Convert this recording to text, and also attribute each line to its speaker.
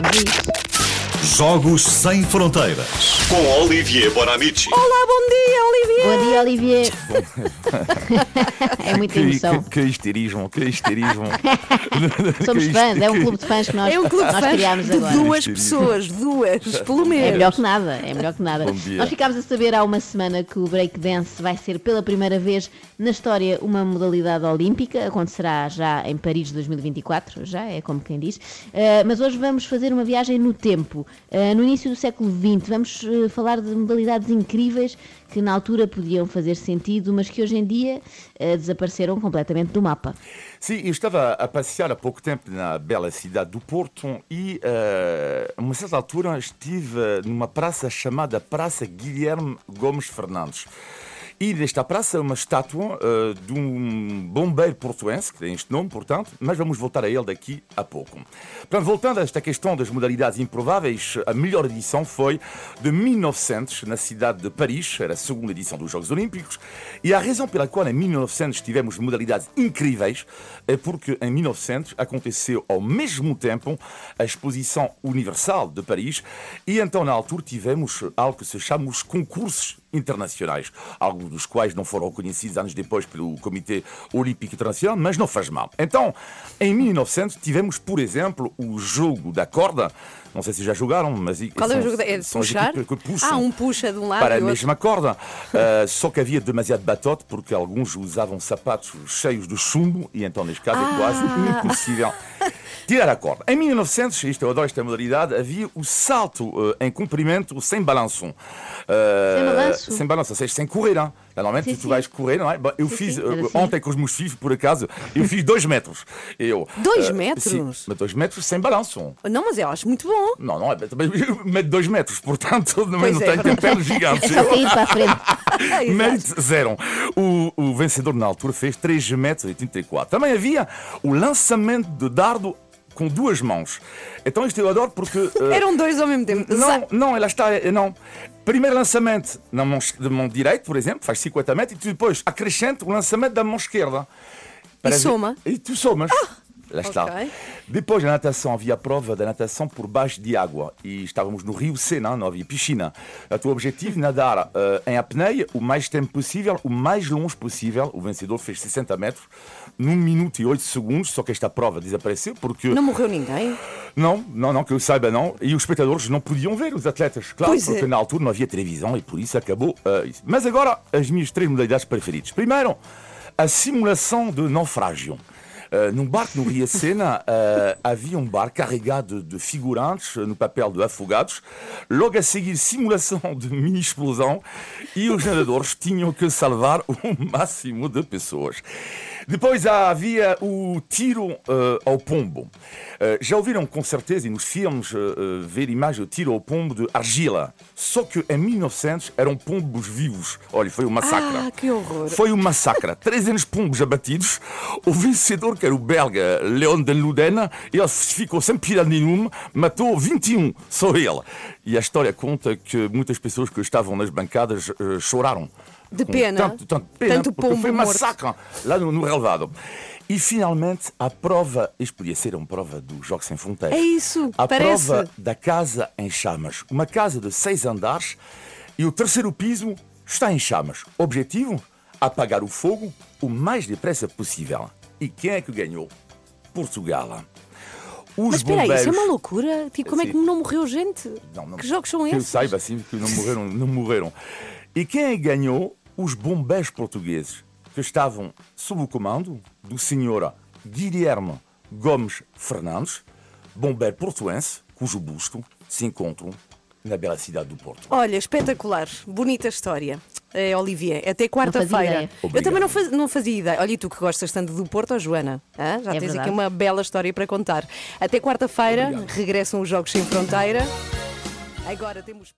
Speaker 1: Vamos a isso.
Speaker 2: Jogos Sem Fronteiras. Com Olivier Bonamici.
Speaker 3: Olá, bom dia, Olivier!
Speaker 1: Bom dia, Olivier. é muita
Speaker 4: Que,
Speaker 1: emoção.
Speaker 4: que, que histerismo, que histerismo.
Speaker 1: Somos
Speaker 4: Que
Speaker 1: fãs, é um clube de fãs que nós,
Speaker 3: É um clube de
Speaker 1: nós
Speaker 3: fãs
Speaker 1: criámos
Speaker 3: de
Speaker 1: agora.
Speaker 3: duas pessoas, duas, pelo menos.
Speaker 1: É melhor que nada, é melhor que nada.
Speaker 4: Bom dia.
Speaker 1: Nós ficámos a saber há uma semana que o breakdance vai ser pela primeira vez na história uma modalidade olímpica, acontecerá já em Paris 2024, já é como quem diz. Uh, mas hoje vamos fazer uma viagem no tempo. Uh, no início do século XX, vamos uh, falar de modalidades incríveis que na altura podiam fazer sentido, mas que hoje em dia uh, desapareceram completamente do mapa.
Speaker 4: Sim, eu estava a passear há pouco tempo na bela cidade do Porto e, a uma certa altura, estive numa praça chamada Praça Guilherme Gomes Fernandes. E nesta praça, uma estátua eh, de um bombeiro portuense, que tem este nome, portanto, mas vamos voltar a ele daqui a pouco. Portanto, voltando a esta questão das modalidades improváveis, a melhor edição foi de 1900, na cidade de Paris, era a segunda edição dos Jogos Olímpicos, e a razão pela qual em 1900 tivemos modalidades incríveis é porque em 1900 aconteceu ao mesmo tempo a Exposição Universal de Paris, e então na altura tivemos algo que se chama os concursos internacionais, alguns dos quais não foram reconhecidos anos depois pelo Comitê Olímpico Internacional, mas não faz mal. Então, em 1900 tivemos, por exemplo, o jogo da corda. Não sei se já jogaram, mas
Speaker 3: Qual é o
Speaker 4: são-
Speaker 3: jogo? da- É de
Speaker 4: são as
Speaker 3: puxar?
Speaker 4: que puxam
Speaker 3: Ah, um puxa de um lado
Speaker 4: para a
Speaker 3: o outro.
Speaker 4: mesma corda. Uh, só que havia demasiado batote porque alguns usavam sapatos cheios de chumbo e então, neste caso, é quase
Speaker 3: Ah.
Speaker 4: impossível tirar a corda. Em 1900, isto eu adoro esta modalidade, havia o salto uh, em comprimento sem balanço. Uh,
Speaker 1: Sem balanço?
Speaker 4: Sem balanço, ou seja, sem correr. Hein? Normalmente
Speaker 1: Sim,
Speaker 4: tu
Speaker 1: sim.
Speaker 4: vais correr, não é? Eu
Speaker 1: Sim,
Speaker 4: fiz
Speaker 1: era assim.
Speaker 4: ontem com os meus filhos, por acaso, eu fiz dois metros. Eu,
Speaker 3: Dois
Speaker 4: uh,
Speaker 3: metros?
Speaker 4: Sim, mas dois metros sem balanço.
Speaker 3: Não, mas eu acho muito bom.
Speaker 4: Não, não é. Também medo dois metros, portanto, não
Speaker 3: é,
Speaker 4: tenho
Speaker 3: verdade.
Speaker 4: pernas gigantes.
Speaker 1: É só cair para a frente.
Speaker 4: Mérito zero. O, o vencedor na altura fez 3 metros e 34. Também havia o lançamento de dardo com duas mãos. Então isto eu adoro porque... eh,
Speaker 3: Eram dois ao mesmo tempo.
Speaker 4: não, não, ela está. eh, Não. Primeiro lançamento na mão, de mão direita, por exemplo, faz 50 metros, e depois acrescente o lançamento da mão esquerda. Para ver-
Speaker 3: soma?
Speaker 4: E tu somas. Lá está.
Speaker 3: ok.
Speaker 4: Depois da natação, havia a prova da natação por baixo de água. E estávamos no Rio Sena, não havia piscina. O teu objetivo, nadar eh, em apneia o mais tempo possível, o mais longe possível. O vencedor fez 60 metros, num minuto e 8 segundos, só que esta prova desapareceu porque...
Speaker 3: Não morreu ninguém.
Speaker 4: Não, não, não, que eu saiba não. E os espectadores não podiam ver os atletas, claro,
Speaker 3: Pois é.
Speaker 4: porque na altura não havia televisão e por isso acabou ah, isso. Mas agora, as minhas três modalidades preferidas. Primeiro, a simulação de naufrágio. Uh, num barco no Rio Sena, uh, havia um barco carregado de figurantes uh, no papel de afogados. Logo a seguir, simulação de mini-explosão e os nadadores tinham que salvar o máximo de pessoas. Depois havia o tiro eh, ao pombo. Eh, já ouviram com certeza e nos filmes eh, ver imagem do tiro ao pombo de argila. Só que em 1900 eram pombos vivos. Olha, foi um massacre.
Speaker 3: Ah, que horror.
Speaker 4: Foi um massacre. 300 pombos abatidos. O vencedor, que era o belga Leon de Luden, ele ficou sem piedade nenhuma, matou 21, só ele. E a história conta que muitas pessoas que estavam nas bancadas choraram.
Speaker 3: De
Speaker 4: Com
Speaker 3: pena.
Speaker 4: Tanto, tanto pena,
Speaker 3: Tanto
Speaker 4: porque foi um
Speaker 3: morto.
Speaker 4: massacre lá no, no relevado. E finalmente a prova, isto podia ser uma prova do Jogos Sem Fronteiras.
Speaker 3: É isso,
Speaker 4: A
Speaker 3: parece.
Speaker 4: prova da casa em chamas. Uma casa de seis andares e o terceiro piso está em chamas. Objetivo? Apagar o fogo o mais depressa possível. E quem é que ganhou? Portugal. Os
Speaker 3: Mas espera aí, isso é
Speaker 4: bombeiros-
Speaker 3: uma loucura. Tipo, como é que não morreu gente?
Speaker 4: não, não.
Speaker 3: Que jogos são
Speaker 4: que eu
Speaker 3: esses?
Speaker 4: saiba assim que não morreram, não morreram. E quem é ganhou? Os bombeiros portugueses que estavam sob o comando do senhor Guilherme Gomes Fernandes, bombeiro portuense, cujo busto se encontra na bela cidade do Porto.
Speaker 3: Olha, espetacular. Bonita história. É, Olivier, até quarta-feira. Eu também não, faz- não fazia ideia. Olha, e tu que gostas tanto do Porto, ó, Joana? Hã? Já
Speaker 1: É
Speaker 3: tens
Speaker 1: verdade.
Speaker 3: aqui uma bela história para contar. Até quarta-feira regressam os Jogos Sem Fronteira. Agora temos.